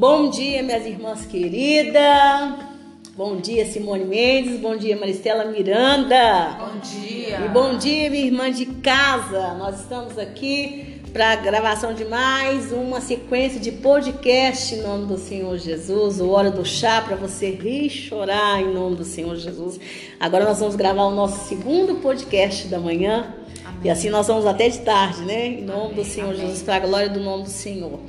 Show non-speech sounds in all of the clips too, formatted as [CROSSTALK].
Bom dia, minhas irmãs queridas. Bom dia, Simone Mendes. Bom dia, Maristela Miranda. Bom dia. E bom dia, minha irmã de casa. Nós estamos aqui para a gravação de mais uma sequência de podcast em nome do Senhor Jesus. O Hora do Chá para você rir e chorar em nome do Senhor Jesus. Agora nós vamos gravar o nosso segundo podcast da manhã. Amém. E assim nós vamos até de tarde, né? Em nome Amém. do Senhor Amém. Jesus, para a glória do nome do Senhor.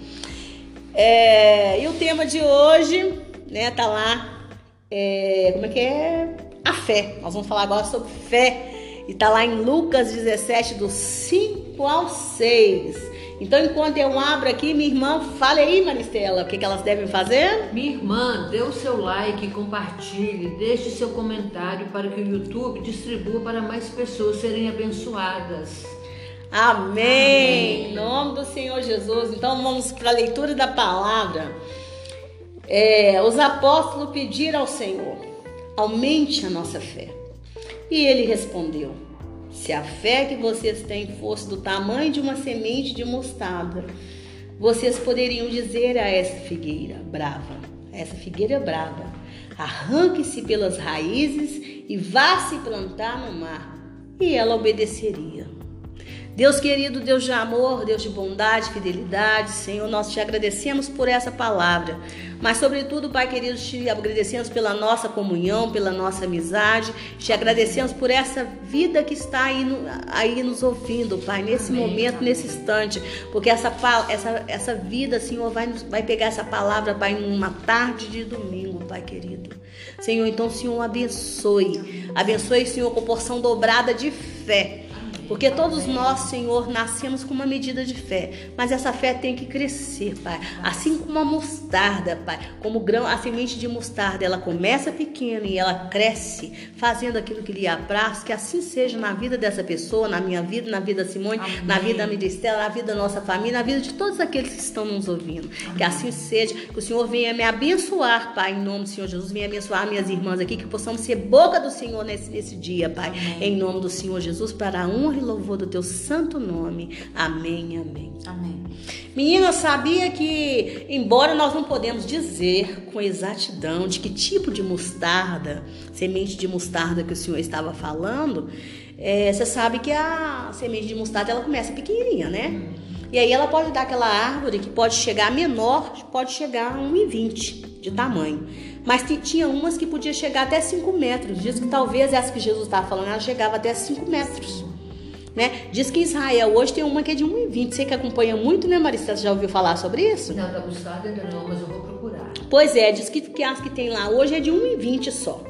É, e o tema de hoje, né, tá lá, é, como é que é? A fé. Nós vamos falar agora sobre fé. E tá lá em Lucas 17, do 5 ao 6. Então, enquanto eu abro aqui, minha irmã, fale aí, Maristela, o que, que elas devem fazer? Minha irmã, dê o seu like, compartilhe, deixe seu comentário para que o YouTube distribua para mais pessoas serem abençoadas. Amém. Amém. Em nome do Senhor Jesus. Então vamos para a leitura da palavra. É, os apóstolos pediram ao Senhor: aumente a nossa fé. E ele respondeu: Se a fé que vocês têm fosse do tamanho de uma semente de mostarda, vocês poderiam dizer a essa figueira brava, essa figueira brava, arranque-se pelas raízes e vá se plantar no mar, e ela obedeceria. Deus querido, Deus de amor, Deus de bondade, fidelidade, Senhor, nós te agradecemos por essa palavra. Mas, sobretudo, Pai querido, te agradecemos pela nossa comunhão, pela nossa amizade, te agradecemos por essa vida que está aí, aí nos ouvindo, Pai, nesse Amém. momento, nesse instante, porque essa, essa, essa vida, Senhor, vai, vai pegar essa palavra, Pai, numa tarde de domingo, Pai querido. Senhor, então, Senhor, abençoe. Abençoe, Senhor, com porção dobrada de fé porque todos nós, Senhor, nascemos com uma medida de fé, mas essa fé tem que crescer, Pai. Assim como a mostarda, Pai, como grão, a semente de mostarda, ela começa pequena e ela cresce, fazendo aquilo que lhe apraz, que assim seja na vida dessa pessoa, na minha vida, na vida da Simone, Amém. na vida da Miristela, na vida da nossa família, na vida de todos aqueles que estão nos ouvindo. Amém. Que assim seja, que o Senhor venha me abençoar, Pai, em nome do Senhor Jesus, venha abençoar minhas irmãs aqui, que possamos ser boca do Senhor nesse, nesse dia, Pai, Amém. em nome do Senhor Jesus, para a honra e louvor do teu santo nome. Amém, amém. Amém. Menina, sabia que, embora nós não podemos dizer com exatidão de que tipo de mostarda, semente de mostarda que o Senhor estava falando, é, você sabe que a semente de mostarda ela começa pequenininha, né? E aí ela pode dar aquela árvore que pode chegar menor, pode chegar a 1,20 de tamanho. Mas tinha umas que podia chegar até 5 metros. Diz que talvez essa que Jesus estava falando, ela chegava até 5 metros. Né? Diz que Israel hoje tem uma que é de 1,20. Você que acompanha muito, né, Marista? Você já ouviu falar sobre isso? Não, da mostarda ainda não, mas eu vou procurar. Pois é, diz que, que as que tem lá hoje é de 1,20 só.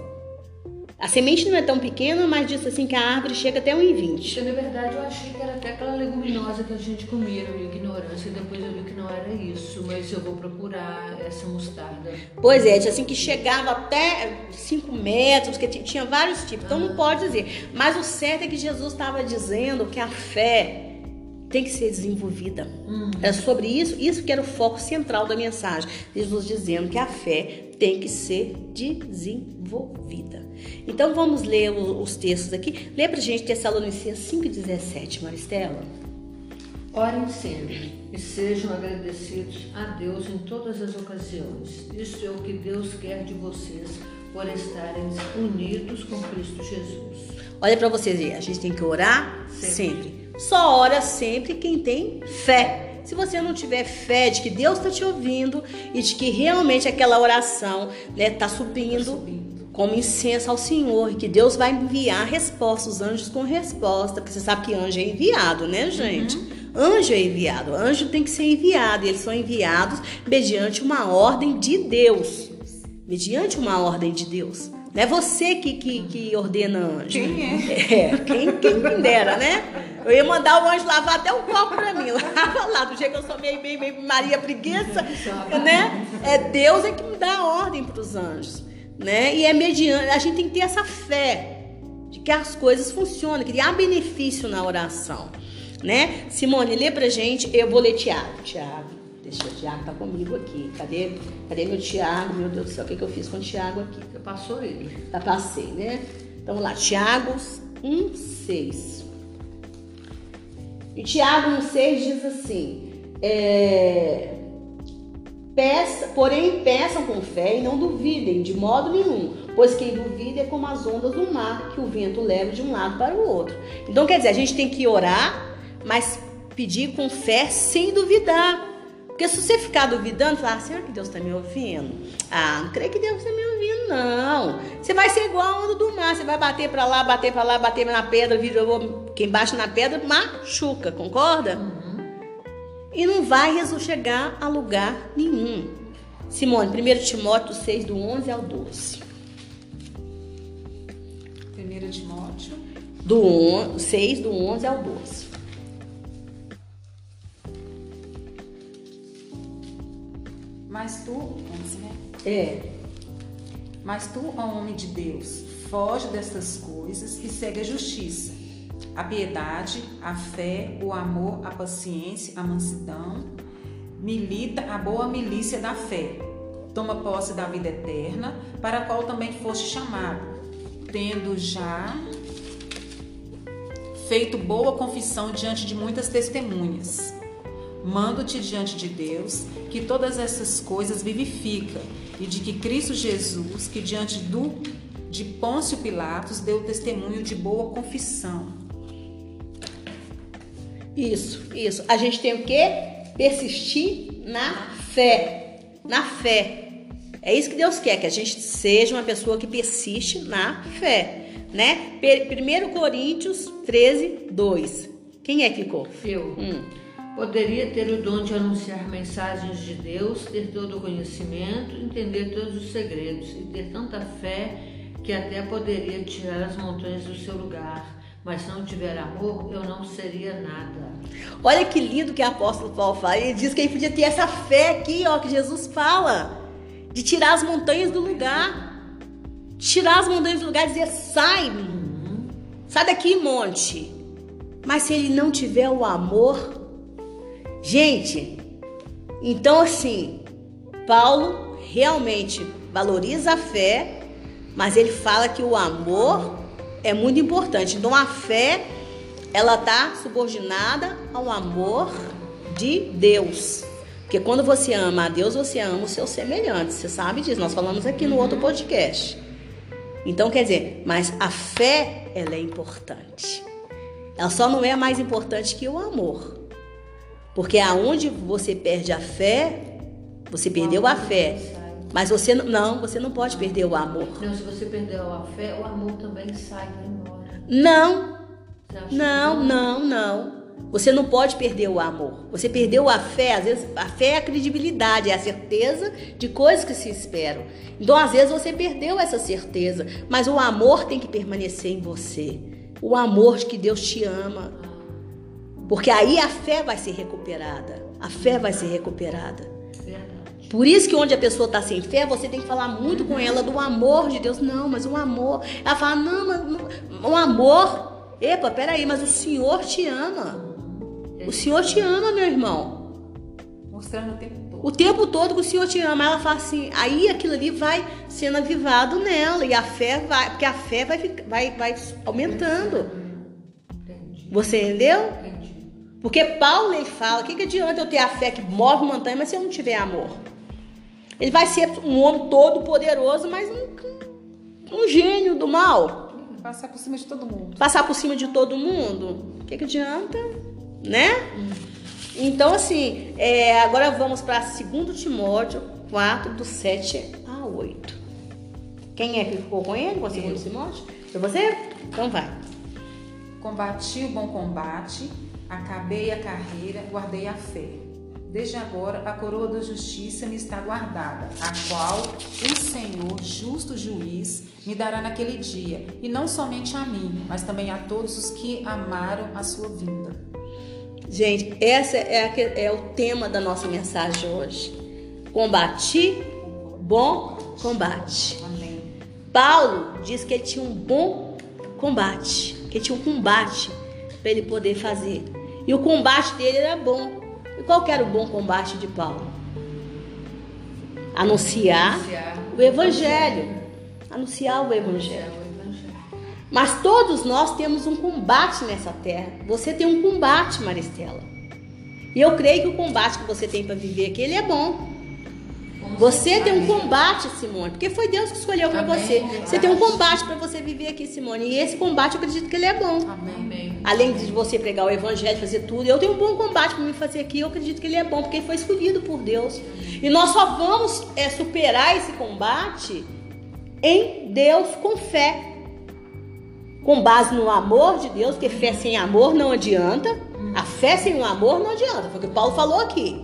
A semente não é tão pequena, mas diz assim que a árvore chega até 1,20. Na verdade, eu achei que era até aquela leguminosa que a gente comia, na minha ignorância, e depois eu vi que não era isso, mas eu vou procurar essa mostarda. Pois é, diz assim que chegava até 5 metros, que tinha vários tipos, então ah. não pode dizer. Mas o certo é que Jesus estava dizendo que a fé tem que ser desenvolvida. Uhum. É sobre isso, isso que era o foco central da mensagem. Jesus dizendo que a fé tem que ser desenvolvida. Então vamos ler os textos aqui. Lê pra gente Tessalonicenses 5,17, Maristela. Orem sempre e sejam agradecidos a Deus em todas as ocasiões. Isso é o que Deus quer de vocês por estarem unidos com Cristo Jesus. Olha para vocês aí, a gente tem que orar sempre. sempre. Só ora sempre quem tem fé. Se você não tiver fé de que Deus está te ouvindo e de que realmente aquela oração está né, subindo, tá subindo como incenso ao Senhor, que Deus vai enviar respostas, os anjos com resposta, porque você sabe que anjo é enviado, né, gente? Uhum. Anjo é enviado, anjo tem que ser enviado, e eles são enviados mediante uma ordem de Deus. Mediante uma ordem de Deus. Não é você que, que, que ordena anjo. Quem é? É, quem, quem dera, né? Eu ia mandar o anjo lavar até um copo pra mim. [LAUGHS] Lava lá, do jeito que eu sou meio, meio, meio Maria Preguiça, né? É Deus é que me dá a ordem pros anjos, né? E é mediante, a gente tem que ter essa fé de que as coisas funcionam, que há benefício na oração, né? Simone, lê pra gente, eu vou ler Tiago. Tiago. Deixa o Tiago tá comigo aqui. Cadê, cadê meu Tiago? Meu Deus do céu, o que, que eu fiz com o Tiago aqui? Eu passou ele. Tá, passei, né? Então vamos lá, Tiago 1, 6. E Tiago 1, 6 diz assim: é, Peça, porém, peçam com fé e não duvidem de modo nenhum, pois quem duvida é como as ondas do mar, que o vento leva de um lado para o outro. Então, quer dizer, a gente tem que orar, mas pedir com fé sem duvidar. Porque se você ficar duvidando, falar, será que Deus está me ouvindo? Ah, não creio que Deus está me ouvindo, não. Você vai ser igual a onda do mar, você vai bater para lá, bater para lá, bater na pedra, quem bate na pedra machuca, concorda? Uhum e não vai chegar a lugar nenhum. Simone, 1 Timóteo 6, do 11 ao 12. 1 Timóteo. Do 6, do 11 ao 12. Mas tu, 11, né? É. Mas tu, ó homem de Deus, foge destas coisas e segue a justiça a piedade, a fé, o amor, a paciência, a mansidão, milita a boa milícia da fé. Toma posse da vida eterna, para a qual também foste chamado, tendo já feito boa confissão diante de muitas testemunhas. Mando-te diante de Deus que todas essas coisas vivifica e de que Cristo Jesus, que diante do de Pôncio Pilatos deu testemunho de boa confissão, isso, isso. A gente tem o que? Persistir na fé. Na fé. É isso que Deus quer, que a gente seja uma pessoa que persiste na fé, né? 1 Coríntios 13, 2. Quem é que ficou? Eu. Hum. Poderia ter o dom de anunciar mensagens de Deus, ter todo o conhecimento, entender todos os segredos e ter tanta fé que até poderia tirar as montanhas do seu lugar mas não tiver amor, eu não seria nada. Olha que lindo que o apóstolo Paulo fala. Ele diz que ele podia ter essa fé aqui, ó, que Jesus fala, de tirar as montanhas do lugar. Tirar as montanhas do lugar e dizer: sai, sai daqui, monte. Mas se ele não tiver o amor, gente, então assim, Paulo realmente valoriza a fé, mas ele fala que o amor é muito importante. Então a fé ela está subordinada ao amor de Deus. Porque quando você ama a Deus, você ama o seu semelhante. Você sabe disso. Nós falamos aqui no outro podcast. Então quer dizer, mas a fé ela é importante. Ela só não é mais importante que o amor. Porque aonde você perde a fé, você perdeu a fé. Mas você não, você não pode perder o amor. Não, se você perder a fé, o amor também sai, vai embora. Não. Não, não, não. Você não pode perder o amor. Você perdeu a fé, às vezes a fé é a credibilidade, é a certeza de coisas que se esperam. Então, às vezes você perdeu essa certeza, mas o amor tem que permanecer em você. O amor de que Deus te ama. Porque aí a fé vai ser recuperada. A fé vai ser recuperada. Por isso que onde a pessoa está sem fé, você tem que falar muito com ela do amor de Deus. Não, mas o amor. Ela fala, não, mas o amor. Epa, peraí, mas o Senhor te ama. O Senhor te ama, meu irmão. Mostrando o tempo todo. O tempo todo que o Senhor te ama. Ela fala assim, aí aquilo ali vai sendo avivado nela. E a fé vai, porque a fé vai, vai, vai aumentando. Você entendeu? Porque Paulo ele fala, o que, que adianta eu ter a fé que move montanha, mas se eu não tiver amor? Ele vai ser um homem todo poderoso, mas um, um gênio do mal. Passar por cima de todo mundo. Passar por cima de todo mundo? O que, que adianta? Né? Então, assim, é, agora vamos para 2 Timóteo 4, do 7 a 8. Quem é que ficou com ele, com 2 Timóteo? Foi você? Então vai. Combati o bom combate, acabei a carreira, guardei a fé. Desde agora a coroa da justiça me está guardada, a qual o Senhor, justo juiz, me dará naquele dia, e não somente a mim, mas também a todos os que amaram a sua vinda. Gente, esse é, é o tema da nossa mensagem hoje. Combati, bom combate. Amém. Paulo diz que ele tinha um bom combate, que ele tinha um combate para ele poder fazer. E o combate dele era bom. E qual era o bom combate de Paulo? Anunciar, Anunciar o evangelho. Anunciar o evangelho. Mas todos nós temos um combate nessa terra. Você tem um combate, Maristela. E eu creio que o combate que você tem para viver aqui, ele é bom. Você tem um combate, Simone, porque foi Deus que escolheu para você. Você tem um combate para você viver aqui, Simone. E esse combate eu acredito que ele é bom. Amém. Além de você pregar o evangelho, fazer tudo, eu tenho um bom combate para me fazer aqui. Eu acredito que ele é bom, porque ele foi escolhido por Deus. E nós só vamos é, superar esse combate em Deus com fé. Com base no amor de Deus, porque fé sem amor não adianta. A fé sem o amor não adianta. Foi o que Paulo falou aqui.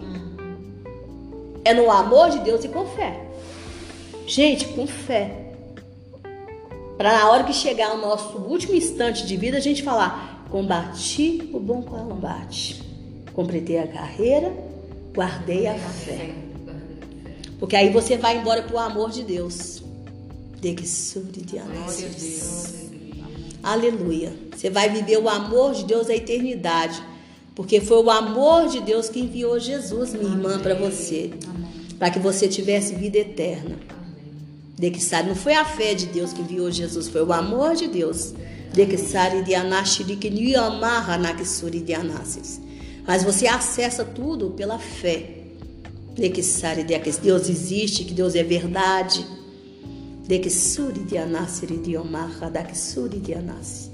É no amor de Deus e com fé. Gente, com fé. Para na hora que chegar o nosso último instante de vida, a gente falar: combati o bom combate, completei a carreira, guardei a fé. Porque aí você vai embora pro amor de Deus. De que de. Aleluia. Você vai viver o amor de Deus a eternidade. Porque foi o amor de Deus que enviou Jesus, minha irmã, para você. Para que você tivesse vida eterna. De que sabe, não foi a fé de Deus que enviou Jesus, foi o amor de Deus. De que sabe de anashiriki ni amarra na que suri de anassis. Mas você acessa tudo pela fé. De que sabe de que Deus existe, que Deus é verdade. De que suri de anasiri de omarra da que suri de anassis.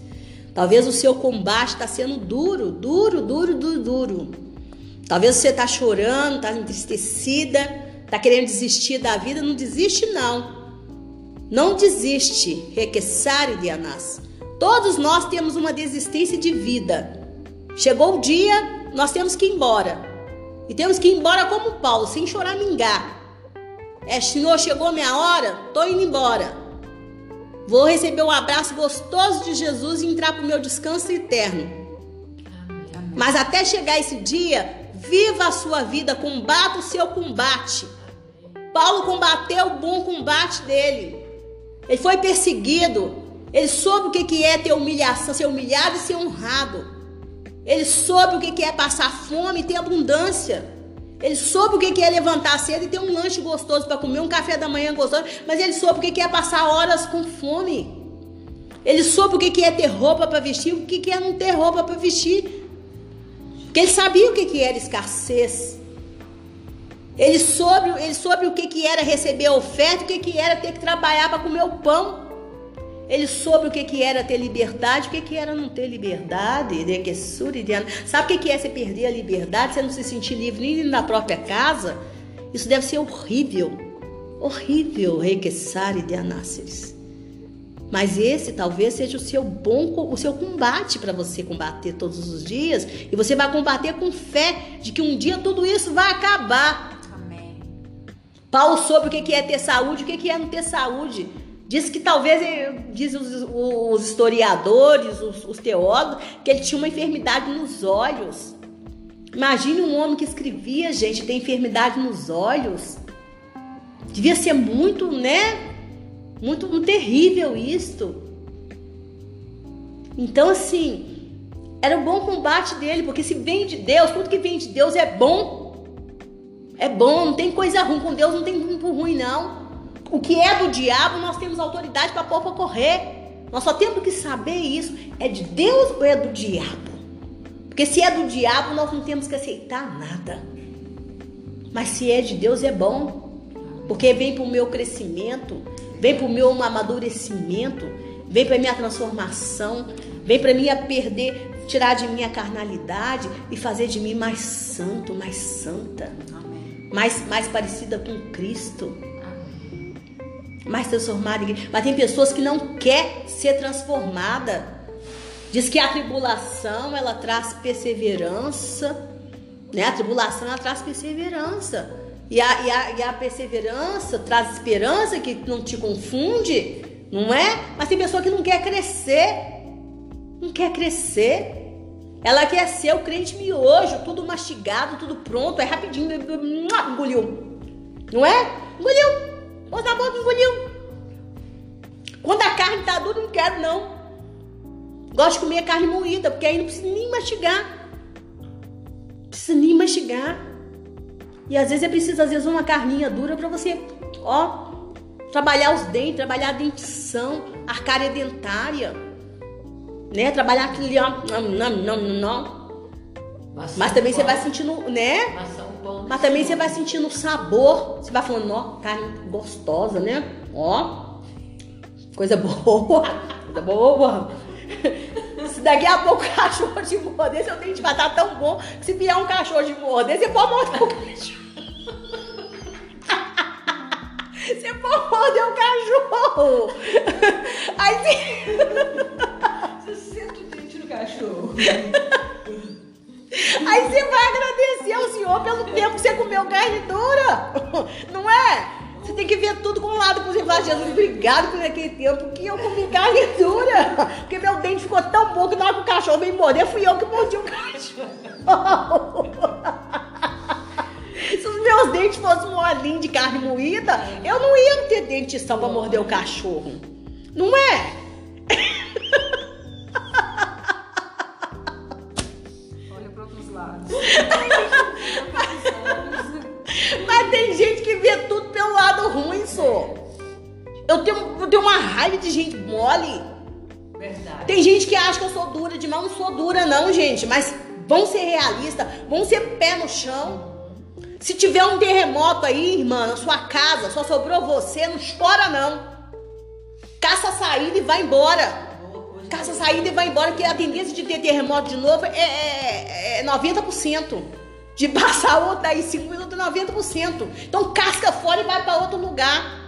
Talvez o seu combate está sendo duro, duro, duro, duro, duro. Talvez você está chorando, está entristecida, está querendo desistir da vida. Não desiste, não. Não desiste. Requesare de Anás. Todos nós temos uma desistência de vida. Chegou o dia, nós temos que ir embora. E temos que ir embora como Paulo, sem choramingar. É, Senhor, chegou minha hora, tô indo embora. Vou receber o um abraço gostoso de Jesus e entrar para o meu descanso eterno. Mas até chegar esse dia, viva a sua vida, combata o seu combate. Paulo combateu o bom combate dele. Ele foi perseguido. Ele soube o que é ter humilhação, ser humilhado e ser honrado. Ele soube o que é passar fome e ter abundância. Ele soube o que é levantar cedo e ter um lanche gostoso para comer, um café da manhã gostoso, mas ele soube o que é passar horas com fome. Ele soube o que é ter roupa para vestir, o que é não ter roupa para vestir. Porque ele sabia o que era escassez. Ele soube, ele soube o que era receber oferta, o que era ter que trabalhar para comer o pão. Ele soube o que era ter liberdade, o que era não ter liberdade. Sabe o que é você perder a liberdade, você não se sentir livre nem na própria casa? Isso deve ser horrível. Horrível, requesare de anáceres. Mas esse talvez seja o seu bom, o seu combate para você combater todos os dias. E você vai combater com fé de que um dia tudo isso vai acabar. Amém. Paulo soube o que é ter saúde, o que é não ter saúde. Diz que talvez, diz os, os historiadores, os, os, teólogos, que ele tinha uma enfermidade nos olhos. Imagine um homem que escrevia, gente, tem enfermidade nos olhos. Devia ser muito, né? Muito, muito terrível isto. Então, assim, era um bom combate dele, porque se vem de Deus, tudo que vem de Deus é bom. É bom, não tem coisa ruim. Com Deus não tem muito ruim, não. O que é do diabo, nós temos autoridade para pôr para correr. Nós só temos que saber isso. É de Deus ou é do diabo? Porque se é do diabo, nós não temos que aceitar nada. Mas se é de Deus, é bom. Porque vem para o meu crescimento, vem para o meu amadurecimento, vem para a minha transformação, vem para mim a perder, tirar de mim a carnalidade e fazer de mim mais santo, mais santa, mais, mais parecida com Cristo mais transformada. Mas tem pessoas que não quer ser transformada. Diz que a tribulação ela traz perseverança, né? A tribulação ela traz perseverança. E a, e a, e a perseverança traz esperança que não te confunde, não é? Mas tem pessoa que não quer crescer, não quer crescer. Ela quer ser o crente miojo, tudo mastigado, tudo pronto, é rapidinho, engoliu. Não é? Engoliu. Boca, engoliu. Quando a carne tá dura, não quero, não. Gosto de comer carne moída, porque aí não precisa nem mastigar. Não precisa nem mastigar. E às vezes é preciso, às vezes, uma carninha dura para você, ó, trabalhar os dentes, trabalhar a dentição, a arcária dentária, né? Trabalhar aquele, ó, não, não, não, não. Mas também você vai sentindo, né? Maçã pão Mas também você vai sentindo o sabor. Você vai falando, ó, carne gostosa, né? Ó, coisa [LAUGHS] boa. Coisa boa. Se daqui a pouco o cachorro te morder, seu dente vai estar tão bom que se vier um cachorro te morder, você pode morder o cachorro. [LAUGHS] Você pode morder o cachorro. Aí Você senta o dente no cachorro. Aí você vai agradecer ao Senhor pelo tempo que você comeu carne dura. [LAUGHS] Não é? Você tem que ver tudo com o lado positivo. Ah, Jesus, obrigado por aquele tempo que eu comi carne dura. Porque meu dente ficou tão bom que na hora que o cachorro veio morder, fui eu que mordi o cachorro. [LAUGHS] Se os meus dentes fossem molinhos de carne moída, eu não ia ter dentição pra morder o cachorro. Não é? Demais. Eu não sou dura, não, gente. Mas vão ser realistas, vão ser pé no chão. Se tiver um terremoto aí, irmã, na sua casa, só sobrou você, não chora, não. Caça a saída e vai embora. Caça a saída e vai embora, porque a tendência de ter terremoto de novo é, é, é 90%. De [LAUGHS] passar outro aí 5 minutos, 90%. Então casca fora e vai para outro lugar.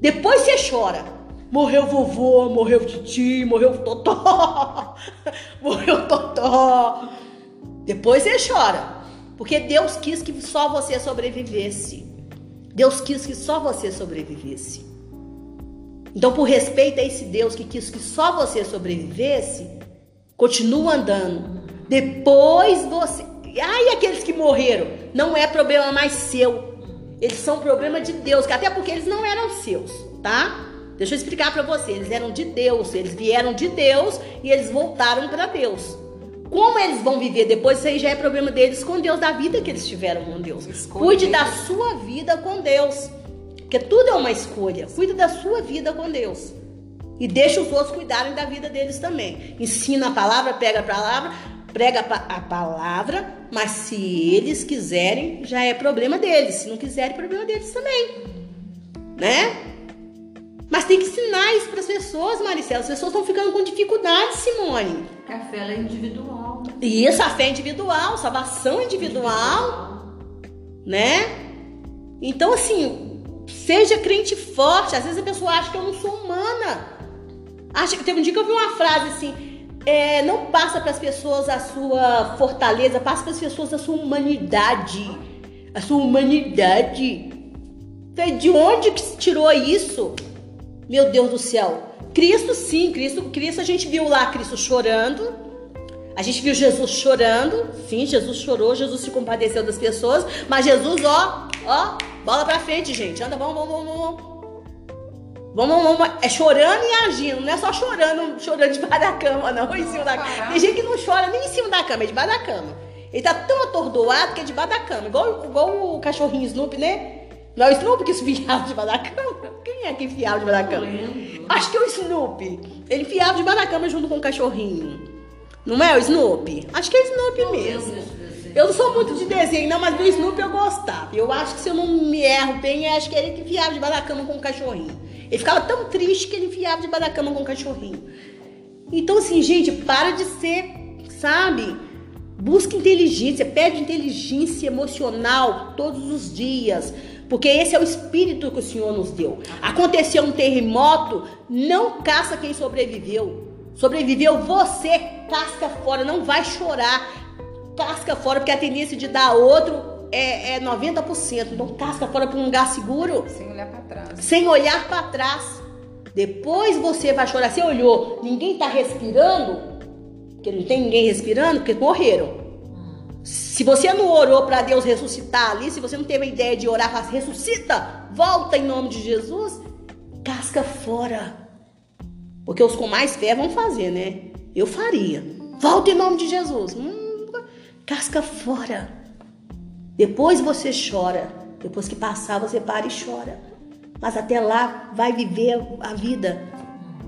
Depois você chora. Morreu vovô, morreu titi, morreu totó. [LAUGHS] morreu totó. Depois você chora. Porque Deus quis que só você sobrevivesse. Deus quis que só você sobrevivesse. Então, por respeito a esse Deus que quis que só você sobrevivesse, continua andando. Depois você. Ai, aqueles que morreram, não é problema mais seu. Eles são problema de Deus, até porque eles não eram seus, tá? Deixa eu explicar para você. Eles eram de Deus, eles vieram de Deus e eles voltaram para Deus. Como eles vão viver depois, isso aí já é problema deles com Deus, da vida que eles tiveram com Deus. Escolha Cuide da sua vida com Deus. Porque tudo é uma escolha. Cuide da sua vida com Deus. E deixa os outros cuidarem da vida deles também. Ensina a palavra, pega a palavra, prega a pa- a palavra, mas se eles quiserem, já é problema deles. Se não quiserem, problema deles também. Né? Mas tem que ensinar isso para as pessoas, Maricela. As pessoas estão ficando com dificuldade, Simone. A fé é individual. E isso, a fé é individual, salvação é individual, né? Então, assim, seja crente forte. Às vezes a pessoa acha que eu não sou humana. Acha que teve um dia que eu vi uma frase assim: é, não passa para as pessoas a sua fortaleza, passa para as pessoas a sua humanidade. A sua humanidade. De onde que se tirou isso? Meu Deus do céu. Cristo, sim, Cristo, Cristo, a gente viu lá Cristo chorando. A gente viu Jesus chorando. Sim, Jesus chorou, Jesus se compadeceu das pessoas. Mas Jesus, ó, ó, bola pra frente, gente. Anda, vamos, vamos, vamos, vamos. Vamos, vamos, vamos. É chorando e agindo, não é só chorando, chorando debaixo da cama, não, em cima da cama. Tem gente que não chora nem em cima da cama, é debaixo da cama. Ele tá tão atordoado que é debaixo da cama, igual, igual o cachorrinho Snoopy, né? Não é o Snoopy que [LAUGHS] enfiava debaixo da cama? Quem é que enfiava debaixo da cama? Acho que é o Snoopy. Ele enfiava debaixo da cama junto com o cachorrinho. Não é o Snoopy? Acho que é o Snoopy Eu mesmo. Eu não sou muito de desenho, não, mas do Snoopy eu gostava. Eu acho que se eu não me erro bem, acho que ele que enfiava debaixo da cama com o cachorrinho. Ele ficava tão triste que ele enfiava debaixo da cama com o cachorrinho. Então, assim, gente, para de ser, sabe? Busca inteligência, pede inteligência emocional todos os dias. Porque esse é o espírito que o Senhor nos deu. Aconteceu um terremoto, não caça quem sobreviveu. Sobreviveu você, casca fora, não vai chorar. Casca fora, porque a tendência de dar outro é, é 90%. Então, casca fora para um lugar seguro Sem olhar para trás. sem olhar para trás. Depois você vai chorar. Você olhou, ninguém tá respirando, porque não tem ninguém respirando, porque morreram. Se você não orou para Deus ressuscitar ali, se você não teve a ideia de orar, fala, ressuscita, volta em nome de Jesus, casca fora. Porque os com mais fé vão fazer, né? Eu faria. Volta em nome de Jesus. Hum, casca fora. Depois você chora. Depois que passar, você para e chora. Mas até lá, vai viver a vida.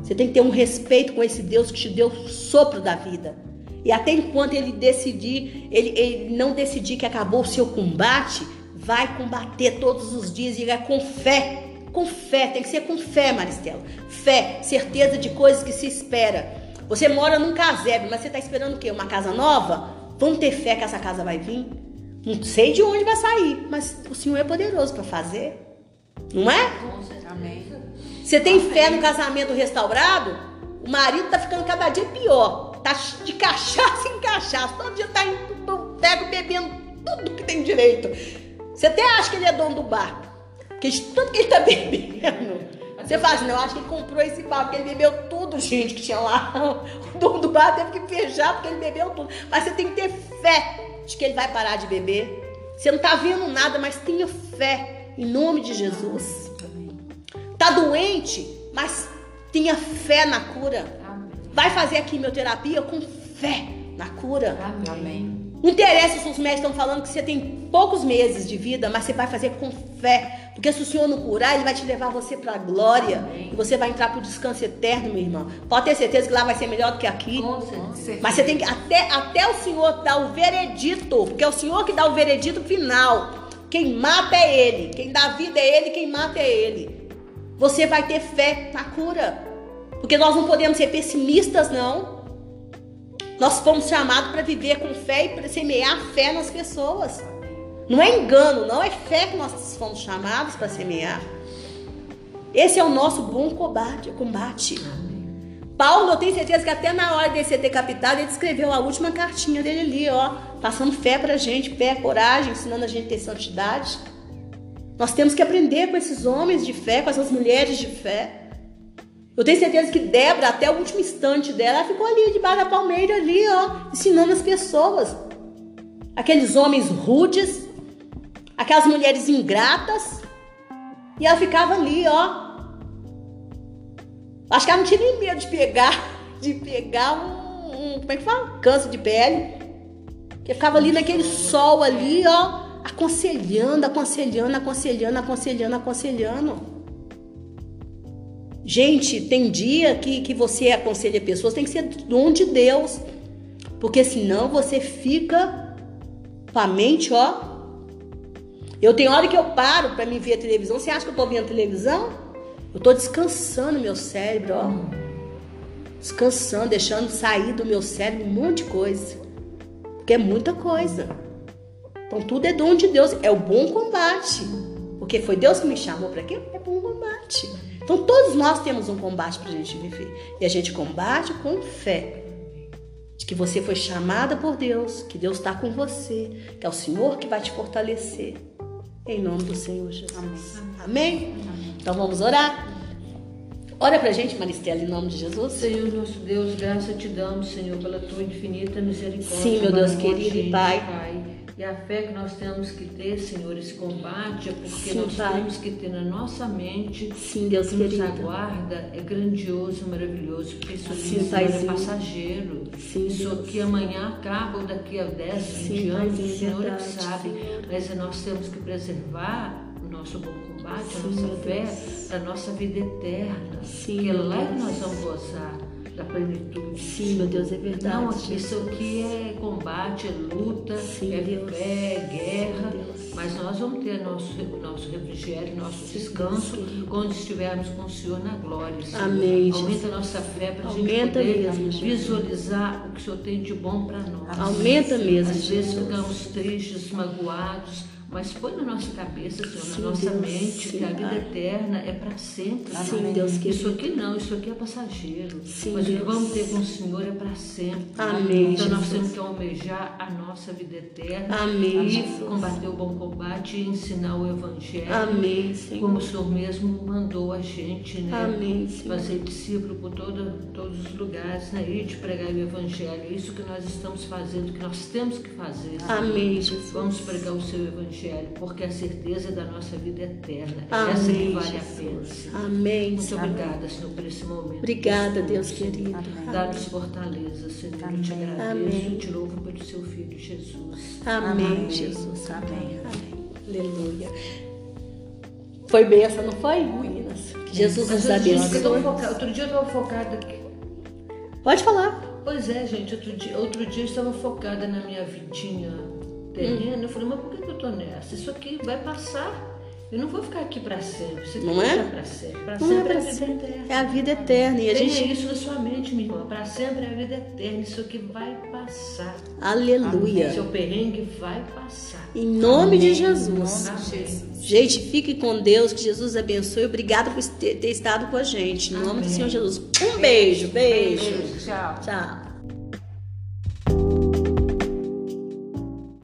Você tem que ter um respeito com esse Deus que te deu o sopro da vida. E até enquanto ele decidir, ele, ele não decidir que acabou o seu combate, vai combater todos os dias e vai com fé. Com fé, tem que ser com fé, Maristela. Fé, certeza de coisas que se espera. Você mora num casebre, mas você está esperando o quê? Uma casa nova? Vamos ter fé que essa casa vai vir? Não sei de onde vai sair, mas o Senhor é poderoso para fazer. Não é? Amém. Você tem fé no casamento restaurado? O marido tá ficando cada dia pior. Tá de cachaça em cachaça. Todo dia tá indo pro bebendo tudo que tem direito. Você até acha que ele é dono do bar. Porque tudo que ele tá [LAUGHS] bebendo. Você fala assim, não, acho que ele comprou esse bar, porque ele bebeu tudo, gente, que tinha lá. O dono do bar teve que fechar porque ele bebeu tudo. Mas você tem que ter fé de que ele vai parar de beber. Você não tá vendo nada, mas tenha fé em nome de Jesus. Tá doente, mas tenha fé na cura. Vai fazer a quimioterapia com fé na cura. Amém. Não interessa se os médicos estão falando que você tem poucos meses de vida, mas você vai fazer com fé. Porque se o Senhor não curar, Ele vai te levar você para a glória. E você vai entrar para o descanso eterno, meu irmão. Pode ter certeza que lá vai ser melhor do que aqui. Com certeza. Mas você tem que, até, até o Senhor dar o veredito, porque é o Senhor que dá o veredito final. Quem mata é Ele. Quem dá vida é Ele, quem mata é Ele. Você vai ter fé na cura. Porque nós não podemos ser pessimistas, não. Nós fomos chamados para viver com fé e para semear fé nas pessoas. Não é engano, não é fé que nós fomos chamados para semear. Esse é o nosso bom combate. combate. Paulo, eu tenho certeza que até na hora de ser decapitado, ele escreveu a última cartinha dele ali, ó, passando fé pra gente, fé, coragem, ensinando a gente a ter santidade. Nós temos que aprender com esses homens de fé, com essas mulheres de fé. Eu tenho certeza que Débora, até o último instante dela, ela ficou ali debaixo da palmeira, ali, ó, ensinando as pessoas. Aqueles homens rudes, aquelas mulheres ingratas. E ela ficava ali, ó. Acho que ela não tinha nem medo de pegar, [LAUGHS] de pegar um, um como é que fala? Câncer de pele. Que ficava ali naquele sol ali, ó, aconselhando, aconselhando, aconselhando, aconselhando, aconselhando. Gente, tem dia que, que você aconselha pessoas, tem que ser dom de Deus. Porque senão você fica com a mente, ó. Eu tenho hora que eu paro para me ver a televisão. Você acha que eu tô vendo televisão? Eu tô descansando meu cérebro, ó. Descansando, deixando sair do meu cérebro um monte de coisa. Porque é muita coisa. Então tudo é dom de Deus, é o bom combate. Porque foi Deus que me chamou para quê? É bom combate. Então todos nós temos um combate para a gente viver. E a gente combate com fé. De que você foi chamada por Deus, que Deus está com você, que é o Senhor que vai te fortalecer. Em nome do Senhor Jesus. Amém? Amém? Então vamos orar. Ora pra gente, Maristela, em nome de Jesus. Senhor nosso Deus, graça te damos, Senhor, pela tua infinita misericórdia. Sim, meu Deus querido e Pai. Pai. E a fé que nós temos que ter, Senhor, esse combate, é porque Sim, nós Pai. temos que ter na nossa mente Sim, Deus que nos querido. aguarda é grandioso, maravilhoso, porque isso aqui Sim, Senhor, é passageiro. Sim, isso aqui amanhã acaba ou daqui a 10, Sim, 20 anos, o Senhor é que sabe. Senhor. Mas nós temos que preservar o nosso bom combate, a nossa fé, a nossa vida eterna. Sim, que é lá que nós vamos gozar da plenitude. Sim, meu Deus, é verdade. Não, isso aqui é combate, é luta, Sim, é Deus. fé, é guerra. Deus. Mas nós vamos ter nosso, nosso refrigério, nosso descanso quando estivermos com o Senhor na glória. Senhor. Amém, Aumenta Jesus. a nossa fé para a gente poder mesmo, visualizar o que o Senhor tem de bom para nós. Aumenta mesmo, Às vezes Jesus. ficamos tristes, magoados, mas põe na nossa cabeça, Senhor, Sim, na nossa Deus. mente, Sim, que a vida Pai. eterna é para sempre. Sim, Senhor. Deus Isso querido. aqui não, isso aqui é passageiro. Sim, mas o que Deus. vamos ter com o Senhor é para sempre. Amém, Então nós Jesus. temos que almejar a nossa vida eterna. Amém, E Jesus. combater o bom combate e ensinar o Evangelho. Amém, Senhor. Como o Senhor mesmo mandou a gente, né? Amém, Senhor. Fazer discípulo por todo, todos os lugares, né? E de pregar o Evangelho. É isso que nós estamos fazendo, que nós temos que fazer. Amém, Jesus. Vamos pregar o seu Evangelho, porque a certeza é da nossa vida eterna. Amém, Essa que vale a pena. Jesus. Amém, Muito Senhor. obrigada, Senhor, por esse momento. Obrigada, Deus querido. Dá-nos fortaleza, Senhor. Eu te agradeço Amém. e te louvo pelo seu Filho Jesus. Amém, Amém. Jesus. Amém. Amém. Aleluia. Foi benção, não foi, meninas? Que Jesus nos abençoe. Outro dia eu estava focada aqui. Pode falar. Pois é, gente, outro dia, outro dia eu estava focada na minha vidinha terrena. Eu falei, mas por que que eu tô nessa? Isso aqui vai passar. Eu não vou ficar aqui para sempre. Você Não é? para sempre. Para Não é sempre pra a vida sempre. eterna. É a vida eterna. E a Tenha gente. isso na sua mente, minha irmã. Para sempre é a vida eterna. Isso aqui vai passar. Aleluia. Seu perrengue vai passar. Em nome de Amém. Jesus. Em nome de Amém. Jesus. Gente, fique com Deus, que Jesus abençoe. Obrigado por ter ter estado com a gente. Em nome do Amém. Senhor Jesus. Um beijo, beijo. Beijo, tchau. Tchau.